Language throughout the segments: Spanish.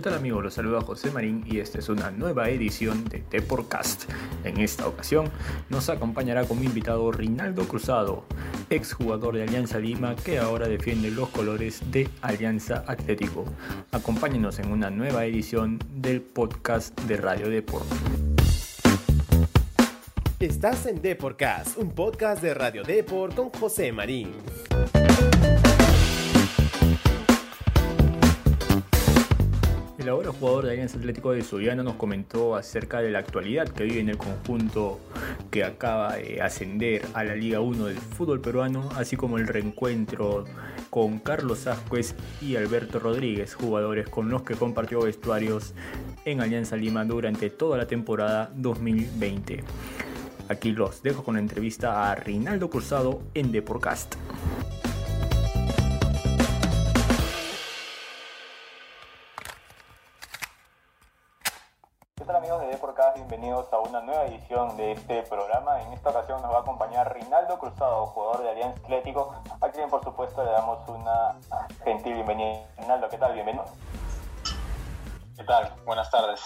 ¿Qué tal amigos? Los saluda José Marín y esta es una nueva edición de Deporcast. En esta ocasión nos acompañará como invitado Rinaldo Cruzado, exjugador de Alianza Lima que ahora defiende los colores de Alianza Atlético. Acompáñenos en una nueva edición del podcast de Radio Deport. Estás en Deporcast, un podcast de Radio Deport con José Marín. El ahora jugador de Alianza Atlético de Soriano nos comentó acerca de la actualidad que vive en el conjunto que acaba de ascender a la Liga 1 del fútbol peruano, así como el reencuentro con Carlos Ascuez y Alberto Rodríguez, jugadores con los que compartió vestuarios en Alianza Lima durante toda la temporada 2020. Aquí los dejo con la entrevista a Rinaldo Cruzado en Deporcast. Tal amigos de Deporcast? Bienvenidos a una nueva edición de este programa. En esta ocasión nos va a acompañar Rinaldo Cruzado, jugador de Alianza Atlético, a quien por supuesto le damos una gentil bienvenida. Rinaldo, ¿qué tal? Bienvenido. ¿Qué tal? Buenas tardes.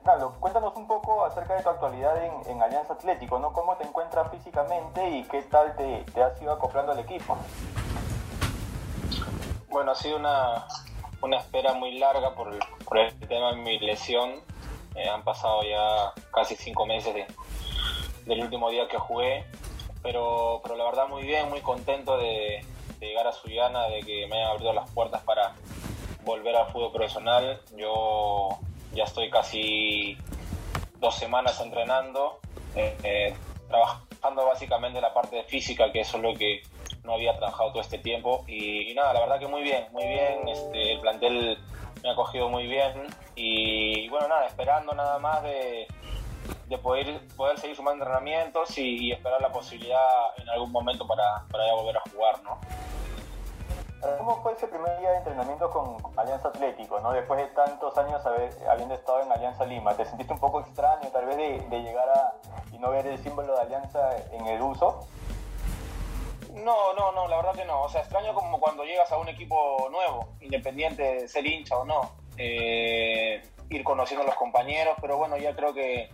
Rinaldo, cuéntanos un poco acerca de tu actualidad en, en Alianza Atlético, ¿no? ¿Cómo te encuentras físicamente y qué tal te, te has ido acoplando al equipo? Bueno, ha sido una, una espera muy larga por el, por el tema de mi lesión. Eh, han pasado ya casi cinco meses de- del último día que jugué, pero, pero la verdad muy bien, muy contento de, llegar a Sullana, de que me hayan abierto las puertas para volver al fútbol profesional. Yo ya estoy casi dos semanas entrenando, eh, eh, trabajando básicamente la parte física, que eso es lo que no había trabajado todo este tiempo. Y, nada, la verdad que muy bien, muy bien. Este, el plantel me ha cogido muy bien. Y, bueno, nada, esperando nada más de, de poder, poder seguir sumando entrenamientos y, y esperar la posibilidad en algún momento para, para ya volver a jugar, ¿no? ¿Cómo fue ese primer día de entrenamiento con Alianza Atlético, ¿no? después de tantos años haber- habiendo estado en Alianza Lima? ¿Te sentiste un poco extraño tal vez de, de llegar a y no ver el símbolo de Alianza en el uso? No, no, no, la verdad que no. O sea, extraño como cuando llegas a un equipo nuevo, independiente de ser hincha o no. Eh, ir conociendo a los compañeros, pero bueno, ya creo que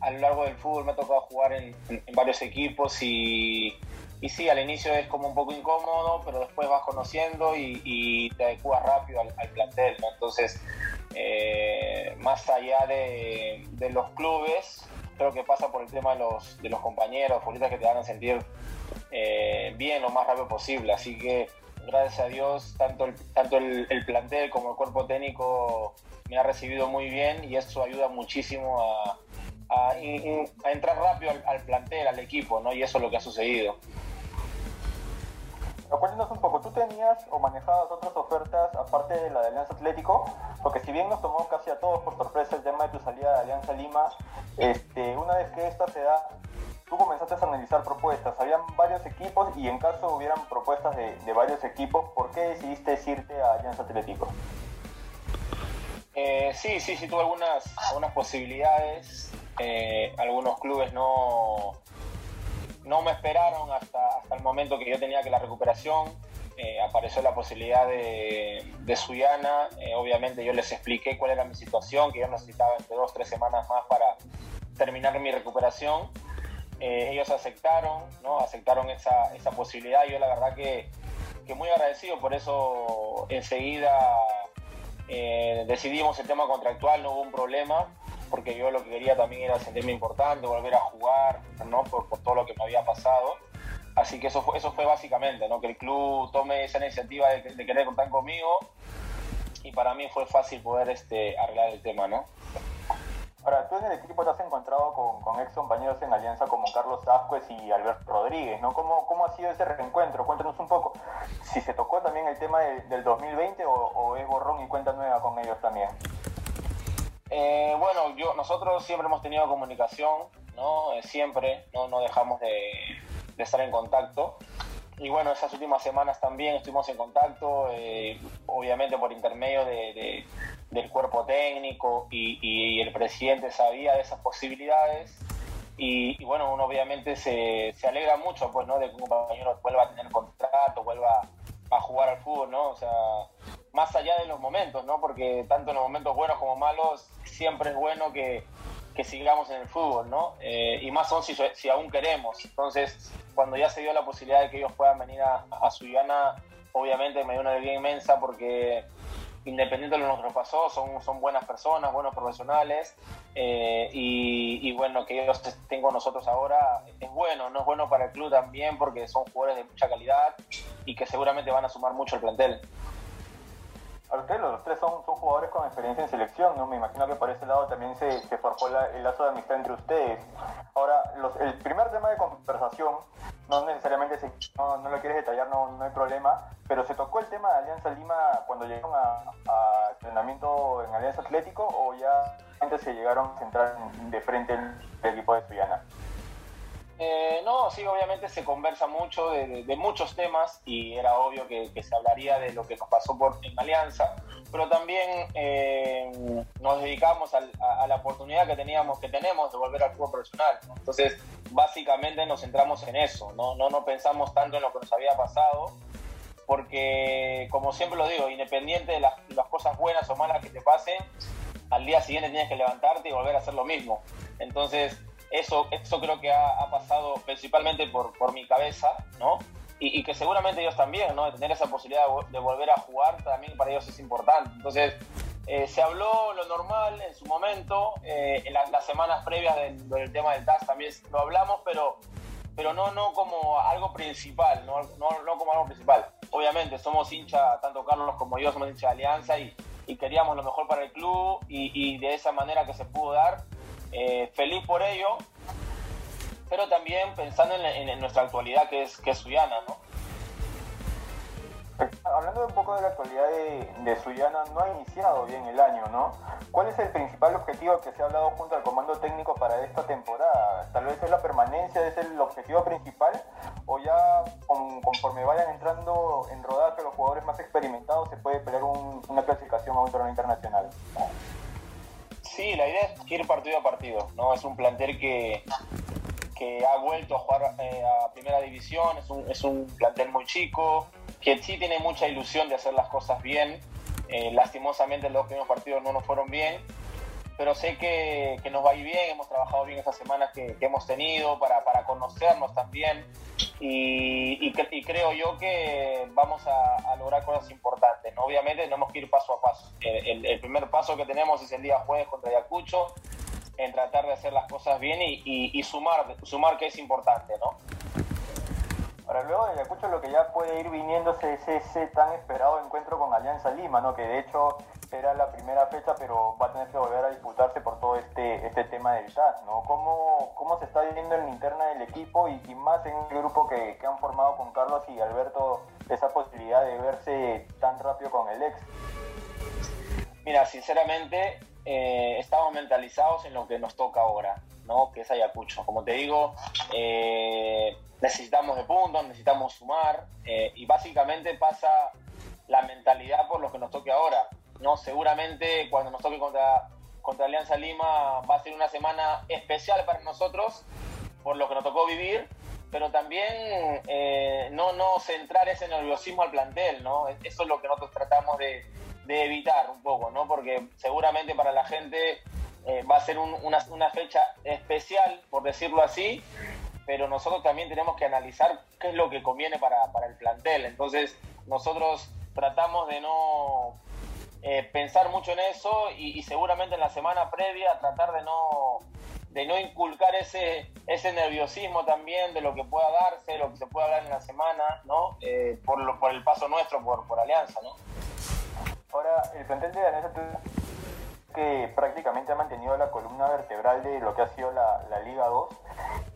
a lo largo del fútbol me ha tocado jugar en, varios equipos y, y sí, al inicio es como un poco incómodo, pero después vas conociendo y, te adecuas rápido al, al plantel, ¿no? Entonces, eh, más allá de, de los clubes, creo que pasa por el tema de los, de los compañeros, futbolistas que te van a sentir eh, bien lo más rápido posible. Así que gracias a Dios, tanto el, tanto el, el plantel como el cuerpo técnico me ha recibido muy bien y eso ayuda muchísimo a, entrar rápido al, plantel, al equipo, ¿no? Y eso es lo que ha sucedido. Cuéntanos un poco, ¿tú tenías o manejabas otras ofertas aparte de la de Alianza Atlético? Porque si bien nos tomó casi a todos por sorpresa el tema de tu salida de Alianza Lima, este, una vez que esta se da, tú comenzaste a analizar propuestas. Habían varios equipos y en caso hubieran propuestas de, varios equipos, ¿por qué decidiste irte a Alianza Atlético? Eh, sí, sí, sí, tuve algunas, posibilidades. Eh, algunos clubes no, no me esperaron hasta, hasta el momento que yo tenía que la recuperación. Eh, apareció la posibilidad de, de Suyana. Obviamente yo les expliqué cuál era mi situación, que yo necesitaba entre dos, tres semanas más para terminar mi recuperación. Eh, ellos aceptaron, ¿no? Aceptaron esa, esa posibilidad. Yo la verdad que, que muy agradecido, por eso enseguida eh, decidimos el tema contractual, no hubo un problema, porque yo lo que quería también era sentirme importante, volver a jugar, ¿no? Por, por todo lo que me había pasado. Así que eso fue, eso fue básicamente, ¿no? Que el club tome esa iniciativa de, de querer contar conmigo y para mí fue fácil poder este, arreglar el tema, ¿no? Ahora, tú en el equipo te has encontrado con, con ex compañeros en Alianza como Carlos Ascuez y Alberto Rodríguez, ¿no? ¿Cómo, ¿Cómo ha sido ese reencuentro? Cuéntanos un poco. Si se tocó también el tema de- del 2020 o, o es borrón y cuenta nueva con ellos también. Eh, bueno, yo, nosotros siempre hemos tenido comunicación, ¿no? Eh, siempre, ¿no? No dejamos de, de estar en contacto. Y bueno, esas últimas semanas también estuvimos en contacto, eh, obviamente por intermedio de, de- del cuerpo técnico y, y el presidente sabía de esas posibilidades. Y, y bueno, uno obviamente se, se alegra mucho, pues, ¿no? De que un compañero vuelva a tener contrato, vuelva a jugar al fútbol, ¿no? O sea, más allá de los momentos, ¿no? Porque tanto en los momentos buenos como malos, siempre es bueno que, que sigamos en el fútbol, ¿no? Eh, y más aún si, si, aún queremos. Entonces, cuando ya se dio la posibilidad de que ellos puedan venir a, a Suyana, obviamente me dio una alegría inmensa porque independiente de lo que nos pasó, son, son buenas personas, buenos profesionales, eh, y, bueno, que ellos estén con nosotros ahora es bueno, no es bueno para el club también porque son jugadores de mucha calidad y que seguramente van a sumar mucho el plantel. Ustedes los tres son, son jugadores con experiencia en selección, ¿no? Me imagino que por ese lado también se, se forjó el lazo de amistad entre ustedes. Ahora, el primer tema de conversación, no necesariamente si no, no, lo quieres detallar, no, no, hay problema, pero se tocó el tema de Alianza Lima cuando llegaron a, entrenamiento en Alianza Atlético o ya antes se llegaron a centrar de frente en el equipo de Suyana. Eh, no, sí, obviamente se conversa mucho de, muchos temas y era obvio que, se hablaría de lo que nos pasó por, en Alianza, pero también eh, nos dedicamos al, a, la oportunidad que teníamos, que tenemos de volver al fútbol profesional. Entonces, básicamente nos centramos en eso, ¿no? No, no pensamos tanto en lo que nos había pasado, porque, como siempre lo digo, independiente de las, las cosas buenas o malas que te pasen, al día siguiente tienes que levantarte y volver a hacer lo mismo. Entonces, eso, eso creo que ha, ha pasado principalmente por, por, mi cabeza, ¿no? Y, y, que seguramente ellos también, ¿no? De tener esa posibilidad de, volver a jugar también para ellos es importante. Entonces, eh, se habló lo normal en su momento, eh, en la, las semanas previas del, del, tema del TAS también lo hablamos, pero, pero no, no como algo principal, ¿no? No, no como algo principal. Obviamente, somos hincha, tanto Carlos como yo somos hincha de Alianza y, y queríamos lo mejor para el club y, y de esa manera que se pudo dar, eh, feliz por ello, pero también pensando en, nuestra actualidad que es, que es Suyana, ¿no? Hablando un poco de la actualidad de, de, Suyana, no ha iniciado bien el año, ¿no? ¿Cuál es el principal objetivo que se ha hablado junto al comando técnico para esta temporada? ¿Tal vez es la permanencia, es el objetivo principal? ¿O ya con, conforme vayan entrando en rodaje los jugadores más experimentados se puede pelear un, una clasificación a un torneo internacional? Sí, la idea es ir partido a partido, ¿no? Es un plantel que, que ha vuelto a jugar eh, a primera división, es un, es un plantel muy chico, que sí tiene mucha ilusión de hacer las cosas bien. Eh, lastimosamente los primeros partidos no nos fueron bien, pero sé que, que, nos va a ir bien, hemos trabajado bien estas semanas que, que hemos tenido para, para, conocernos también y, y, y, creo yo que vamos a, lograr cosas importantes. ¿no? Obviamente tenemos que ir paso a paso. El, el, el, primer paso que tenemos es el día jueves contra Ayacucho, en tratar de hacer las cosas bien y, y sumar, sumar que es importante. ¿no? Ahora, luego de Ayacucho lo que ya puede ir viniéndose es ese tan esperado encuentro con Alianza Lima, ¿no? Que de hecho era la primera fecha, pero va a tener que volver a disputarse por todo este, este tema del TAS, ¿no? ¿Cómo, ¿Cómo se está viviendo en la interna del equipo y, y más en el grupo que, que, han formado con Carlos y Alberto esa posibilidad de verse tan rápido con el ex? Mira, sinceramente, eh, estamos mentalizados en lo que nos toca ahora, ¿no? Que es Ayacucho. Como te digo, eh, necesitamos de puntos, necesitamos sumar eh, y básicamente pasa la mentalidad por lo que nos toque ahora. ¿no? Seguramente cuando nos toque contra, contra Alianza Lima va a ser una semana especial para nosotros por lo que nos tocó vivir, pero también eh, no, no centrar ese nerviosismo al plantel, ¿no? Eso es lo que nosotros tratamos de, de evitar un poco, ¿no? Porque seguramente para la gente eh, va a ser un, una, una fecha especial, por decirlo así, pero nosotros también tenemos que analizar qué es lo que conviene para, para el plantel. Entonces, nosotros tratamos de no eh, pensar mucho en eso y, seguramente en la semana previa tratar de no, de no inculcar ese, ese nerviosismo también de lo que pueda darse, lo que se pueda hablar en la semana, ¿no? Eh, por, lo, por el paso nuestro, por, por Alianza, ¿no? Ahora, el plantel de Alianza que prácticamente ha mantenido la columna vertebral de lo que ha sido la, la Liga 2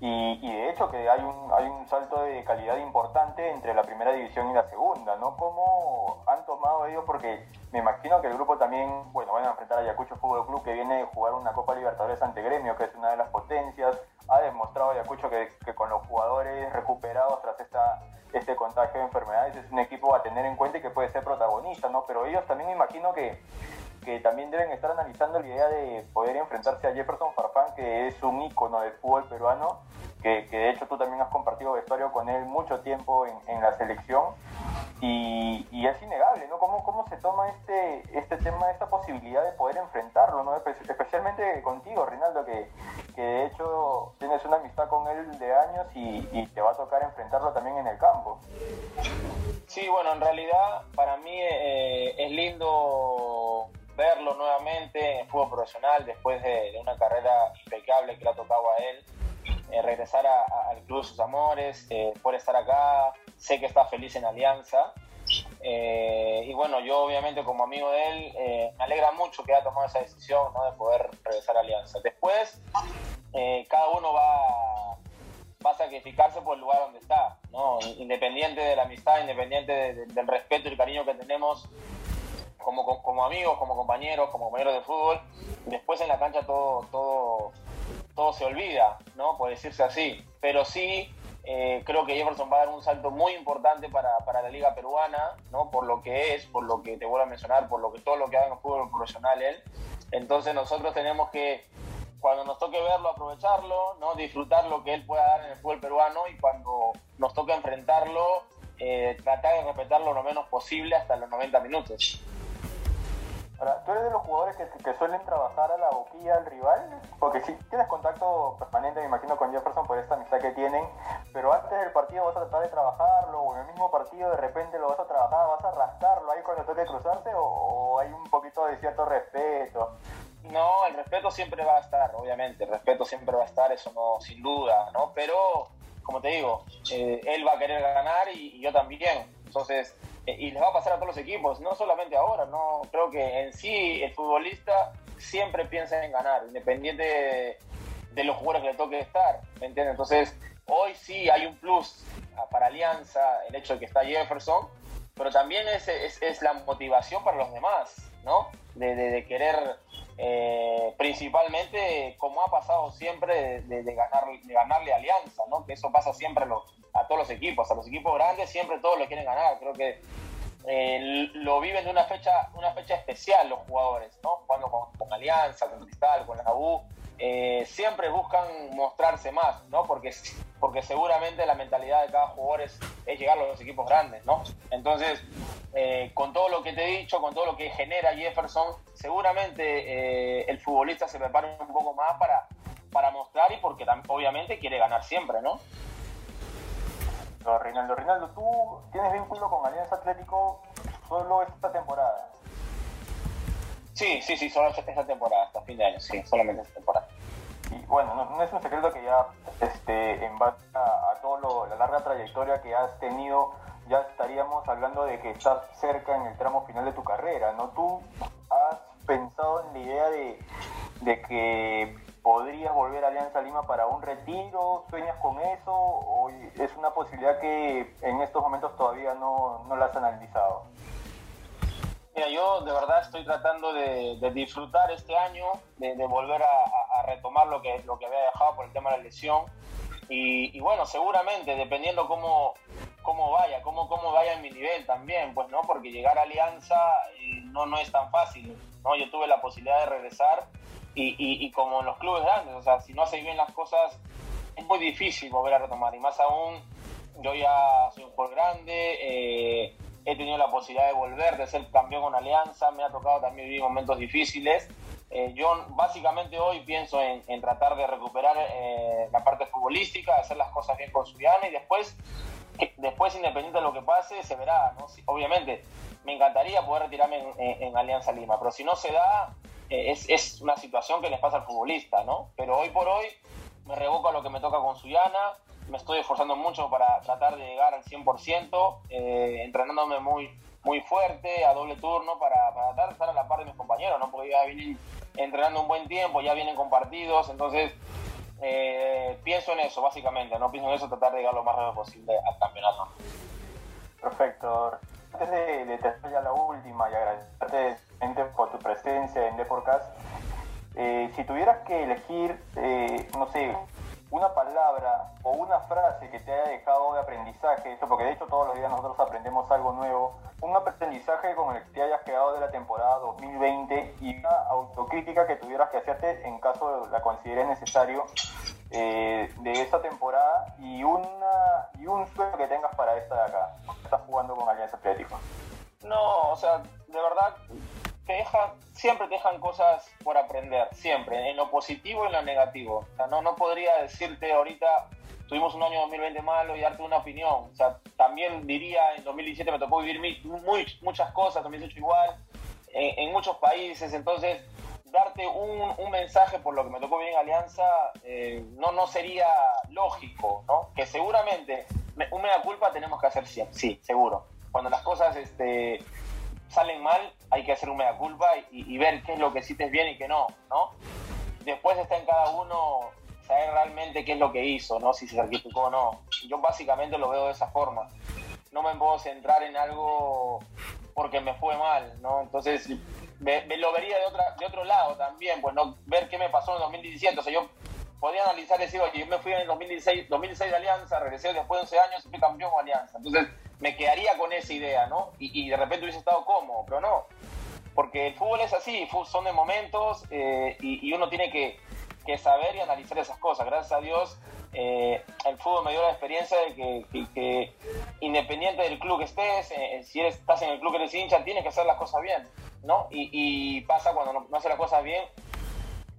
y, y, de hecho que hay un, hay un salto de calidad importante entre la primera división y la segunda, ¿no? ¿Cómo han tomado ellos? Porque me imagino que el grupo también, bueno, van a enfrentar a Ayacucho Fútbol Club que viene de jugar una Copa Libertadores ante Gremio, que es una de las potencias, ha demostrado Ayacucho que, que con los jugadores recuperados tras esta este contagio de enfermedades es un equipo a tener en cuenta y que puede ser protagonista, ¿no? Pero ellos también me imagino que que también deben estar analizando la idea de poder enfrentarse a Jefferson Farfán, que es un ícono del fútbol peruano, que, de hecho tú también has compartido vestuario con él mucho tiempo en, la selección. y, es innegable, ¿no? ¿Cómo, ¿Cómo se toma este, este tema, esta posibilidad de poder enfrentarlo, ¿no? Especialmente contigo, Rinaldo, que, que de hecho tienes una amistad con él de años y, y, te va a tocar enfrentarlo también en el campo. Sí, bueno, en realidad para mí eh, es lindo verlo nuevamente en fútbol profesional después de, una carrera impecable que le ha tocado a él. Eh, regresar al club de sus amores, eh, por estar acá, sé que está feliz en Alianza. Eh, y bueno, yo obviamente como amigo de él, eh, me alegra mucho que haya tomado esa decisión de poder regresar a Alianza. Después, cada uno va, a sacrificarse por el lugar donde está, ¿no? independiente de la amistad, independiente de, de, del respeto y el cariño que tenemos como, como amigos, como compañeros, como compañeros de fútbol. Después en la cancha todo, todo, todo se olvida, ¿no? Por decirse así. Pero sí eh, creo que Jefferson va a dar un salto muy importante para, para, la liga peruana, ¿no? Por lo que es, por lo que te vuelvo a mencionar, por lo que todo lo que haga en el fútbol profesional él. Entonces nosotros tenemos que, cuando nos toque verlo, aprovecharlo, ¿no? Disfrutar lo que él pueda dar en el fútbol peruano y cuando nos toque enfrentarlo, eh, tratar de respetarlo lo menos posible hasta los 90 minutos. Ahora, ¿tú eres de los jugadores que, que, suelen trabajar a la boquilla del rival? Porque si tienes contacto permanente, me imagino, con Jefferson por esta amistad que tienen, pero antes del partido vas a tratar de trabajarlo, o en el mismo partido de repente lo vas a trabajar, vas a rascarlo ahí cuando toque cruzarse, o, hay un poquito de cierto respeto? No, el respeto siempre va a estar, obviamente, el respeto siempre va a estar, eso no, sin duda, ¿no? Pero, como te digo, eh, él va a querer ganar y yo también, entonces y les va a pasar a todos los equipos, no solamente ahora, no creo que en sí el futbolista siempre piensa en ganar, independiente de, los jugadores que le toque estar, ¿me entiendes? Entonces, hoy sí hay un plus para Alianza, el hecho de que está Jefferson, pero también es, es, es la motivación para los demás, ¿no? De, querer, eh, principalmente, como ha pasado siempre, de, ganar, de ganarle Alianza, ¿no? Que eso pasa siempre a los, todos los equipos, a los equipos grandes siempre todos lo quieren ganar, creo que eh, lo viven de una fecha, una fecha especial los jugadores, ¿no? Jugando con, Alianza, con Cristal, con la U, eh, siempre buscan mostrarse más, ¿no? Porque, porque seguramente la mentalidad de cada jugador es, es llegar a los equipos grandes, ¿no? Entonces, eh, con todo lo que te he dicho, con todo lo que genera Jefferson, seguramente el futbolista se prepara un poco más para, para mostrar y porque obviamente quiere ganar siempre, ¿no? Reinaldo, Reinaldo, tú tienes vínculo con Alianza Atlético solo esta temporada. Sí, sí, sí, solo esta temporada, hasta fin de año, sí, solamente esta temporada. Y bueno, no, no es un secreto que ya, este, en base a, a toda la larga trayectoria que has tenido, ya estaríamos hablando de que estás cerca en el tramo final de tu carrera, ¿no? ¿Tú has pensado en la idea de, de que podrías volver a Alianza Lima para un retiro? ¿Sueñas con eso? ¿O es una posibilidad que en estos momentos todavía no, no la has analizado? Mira, yo de verdad estoy tratando de, de disfrutar este año, de, de volver a, a, retomar lo que, lo que había dejado por el tema de la lesión. Y, y bueno, seguramente, dependiendo cómo, cómo vaya, cómo, cómo vaya en mi nivel también, pues no, porque llegar a Alianza eh, no, no es tan fácil, ¿no? Yo tuve la posibilidad de regresar y, y, como en los clubes grandes, o sea, si no haces bien las cosas, es muy difícil volver a retomar. Y más aún, yo ya soy un jugador grande, eh, he tenido la posibilidad de volver, de ser campeón con Alianza, me ha tocado también vivir momentos difíciles. Eh, yo básicamente hoy pienso en, tratar de recuperar eh, la parte futbolística, hacer las cosas bien con Suyana y después, después independiente de lo que pase, se verá. ¿no? Si, obviamente, me encantaría poder retirarme en, Alianza Lima, pero si no se da, eh, es, es, una situación que les pasa al futbolista, ¿no? Pero hoy por hoy me revoco a lo que me toca con Suyana, me estoy esforzando mucho para tratar de llegar al 100%, eh, entrenándome muy, muy fuerte, a doble turno, para, para, tratar de estar a la par de mis compañeros, ¿no? Porque ya vienen entrenando un buen tiempo, ya vienen compartidos, entonces eh, pienso en eso, básicamente, ¿no? Pienso en eso, tratar de llegar lo más rápido posible al campeonato. Perfecto. Antes de, de terminar ya la última y agradecerte por tu presencia en Deporcast, eh, si tuvieras que elegir, eh, no sé, una palabra o una frase que te haya dejado de aprendizaje, eso porque de hecho todos los días nosotros aprendemos algo nuevo, un aprendizaje con el que te hayas quedado de la temporada 2020 y una autocrítica que tuvieras que hacerte en caso la consideres necesario eh, de esa temporada y un o sea, de verdad, te dejan, siempre te dejan cosas por aprender, siempre, en lo positivo y en lo negativo. O sea, no, no podría decirte ahorita, tuvimos un año 2020 malo y darte una opinión. O sea, también diría, en 2017 me tocó vivir muy, muchas cosas, 2018 igual, en, muchos países, entonces darte un, un, mensaje por lo que me tocó vivir en Alianza eh, no, no sería lógico, ¿no? Que seguramente un mea culpa tenemos que hacer siempre, sí, seguro. Cuando las cosas este, salen mal, hay que hacer un mea culpa y, ver qué es lo que hiciste bien y qué no, ¿no? Después está en cada uno saber realmente qué es lo que hizo, ¿no? Si se certificó o no. Yo básicamente lo veo de esa forma. No me puedo centrar en algo porque me fue mal, ¿no? Entonces, me, lo vería de, otra, de otro lado también, pues no ver qué me pasó en 2017. O sea, yo podría analizar y decir, oye, yo me fui en el 2016, 2016 de Alianza, regresé después de 11 años y fui campeón de Alianza. Entonces, me quedaría con esa idea, ¿no? Y, de repente hubiese estado cómodo, pero no. Porque el fútbol es así, son de momentos eh, y, uno tiene que, saber y analizar esas cosas. Gracias a Dios, eh, el fútbol me dio la experiencia de que, que, independiente del club que estés, eh, si eres, estás en el club que eres hincha, tienes que hacer las cosas bien, ¿no? Y, y pasa cuando no, no hace las cosas bien,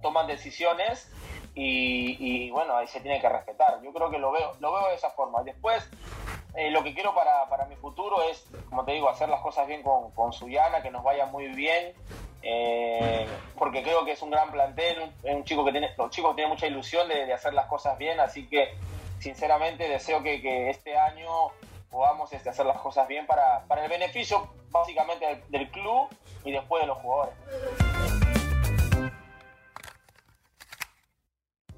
toman decisiones y, y, bueno, ahí se tiene que respetar. Yo creo que lo veo, lo veo de esa forma. Después, eh, lo que quiero para, para, mi futuro es, como te digo, hacer las cosas bien con, con Suyana, que nos vaya muy bien, eh, porque creo que es un gran plantel, es un chico que tiene, los chicos tienen mucha ilusión de, de hacer las cosas bien, así que sinceramente deseo que, que este año podamos este, hacer las cosas bien para, para el beneficio básicamente del, club y después de los jugadores.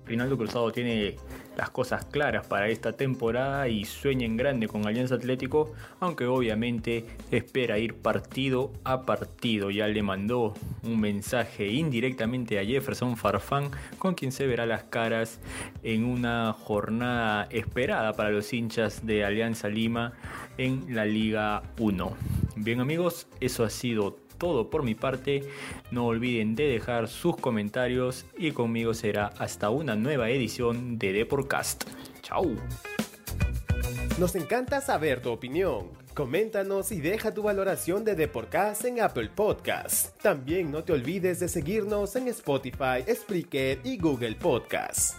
Rinaldo Cruzado tiene las cosas claras para esta temporada y sueña en grande con Alianza Atlético, aunque obviamente espera ir partido a partido. Ya le mandó un mensaje indirectamente a Jefferson Farfán, con quien se verá las caras en una jornada esperada para los hinchas de Alianza Lima en la Liga 1. Bien amigos, eso ha sido todo por mi parte. No olviden de dejar sus comentarios y conmigo será hasta una nueva edición de Deporcast. Chao. Nos encanta saber tu opinión. Coméntanos y deja tu valoración de Deporcast en Apple Podcasts. También no te olvides de seguirnos en Spotify, Spreaker y Google Podcasts.